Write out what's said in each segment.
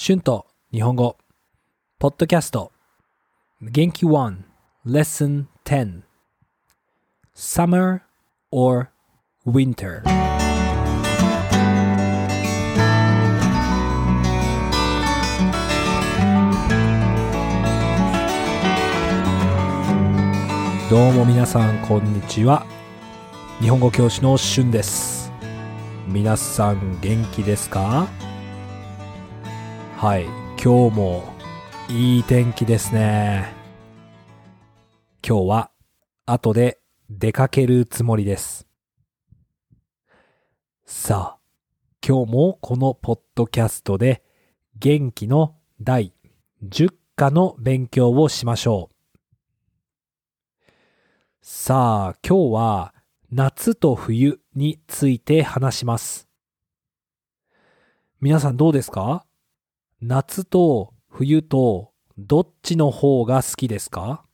春と日本語、ポッドキャスト、元気1、Lesson 10 Summer or Winter どうも皆さんこんにちは。日本語教師の春です。皆さん元気ですか？はい。今日もいい天気ですね。今日は後で出かけるつもりです。さあ今日もこのポッドキャストで元気の第10課の勉強をしましょう。さあ、今日は夏と冬について話します。皆さんどうですか？夏と冬とどっちの方が好きですか？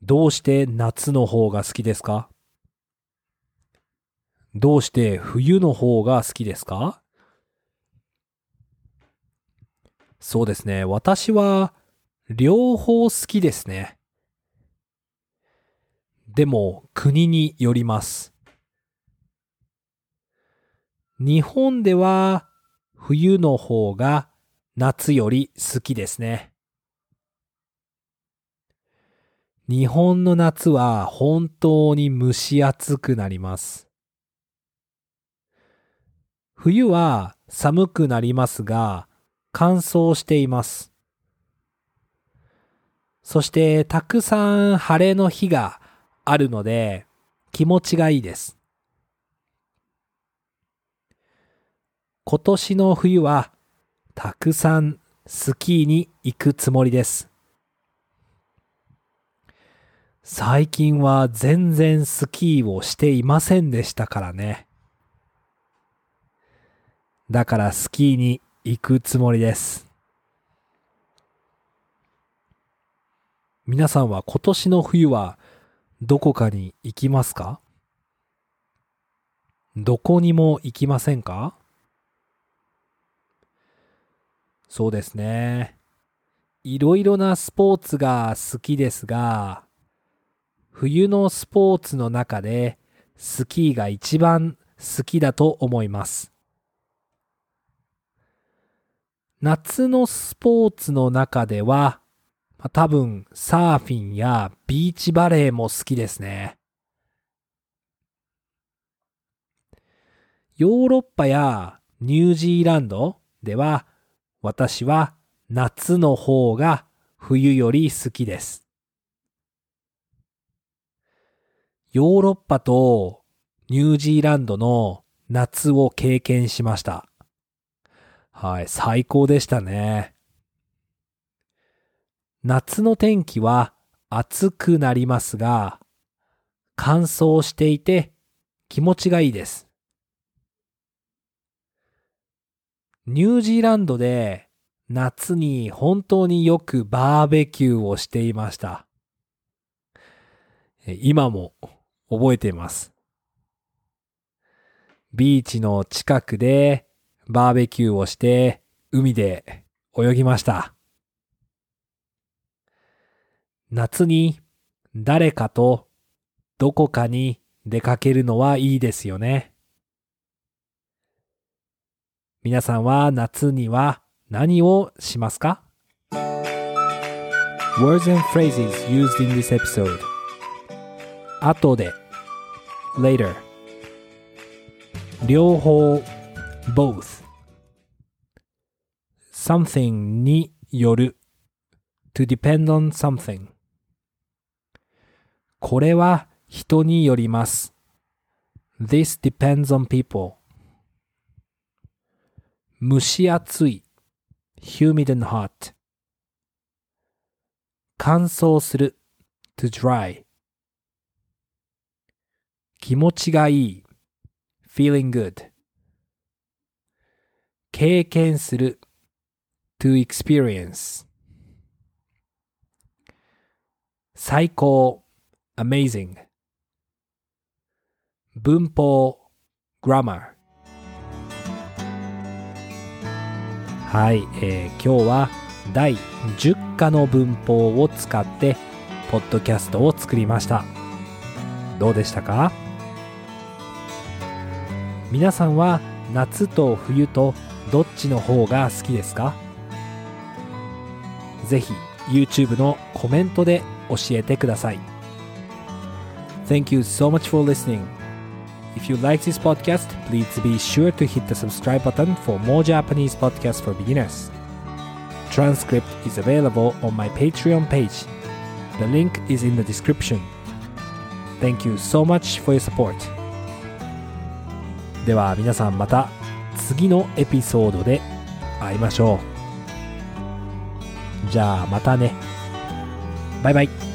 どうして夏の方が好きですか？どうして冬の方が好きですか？そうですね。私は両方好きですね。でも国によります。日本では冬の方が夏より好きですね。日本の夏は本当に蒸し暑くなります。冬は寒くなりますが乾燥しています。そしてたくさん晴れの日があるので気持ちがいいです。今年の冬はたくさんスキーに行くつもりです。最近は全然スキーをしていませんでしたからね。だからスキーに行くつもりです。皆さんは今年の冬はどこかに行きますか？どこにも行きませんか？そうですね。いろいろなスポーツが好きですが、冬のスポーツの中でスキーが一番好きだと思います。夏のスポーツの中ではまあ、多分サーフィンやビーチバレーも好きですね。ヨーロッパやニュージーランドでは私は夏の方が冬より好きです。ヨーロッパとニュージーランドの夏を経験しました。はい、最高でしたね。夏の天気は暑くなりますが、乾燥していて気持ちがいいです。ニュージーランドで夏に本当によくバーベキューをしていました。今も覚えています。ビーチの近くでバーベキューをして海で泳ぎました。夏に誰かとどこかに出かけるのはいいですよね。皆さんは夏には何をしますか ?Words and phrases used in this episode 後で later 両方 both something による to depend on something これは人によります。This depends on people. 蒸し暑い humid and hot 乾燥する to dry 気持ちがいい feeling good 経験する to experience 最高 amazing 文法 grammar はい、えー、今日は第10課の文法を使ってポッドキャストを作りました。どうでしたか？皆さんは夏と冬とどっちの方が好きですか？ぜひ YouTube のコメントで教えてください。Thank you so much for listening. If you like this podcast, please be sure to hit the subscribe button for more Japanese podcasts for beginners. Transcript is available on my Patreon page. The link is in the description. Thank you so much for your support. では皆さんまた次のエピソードで会いましょう。じゃあまたね。バイバイ。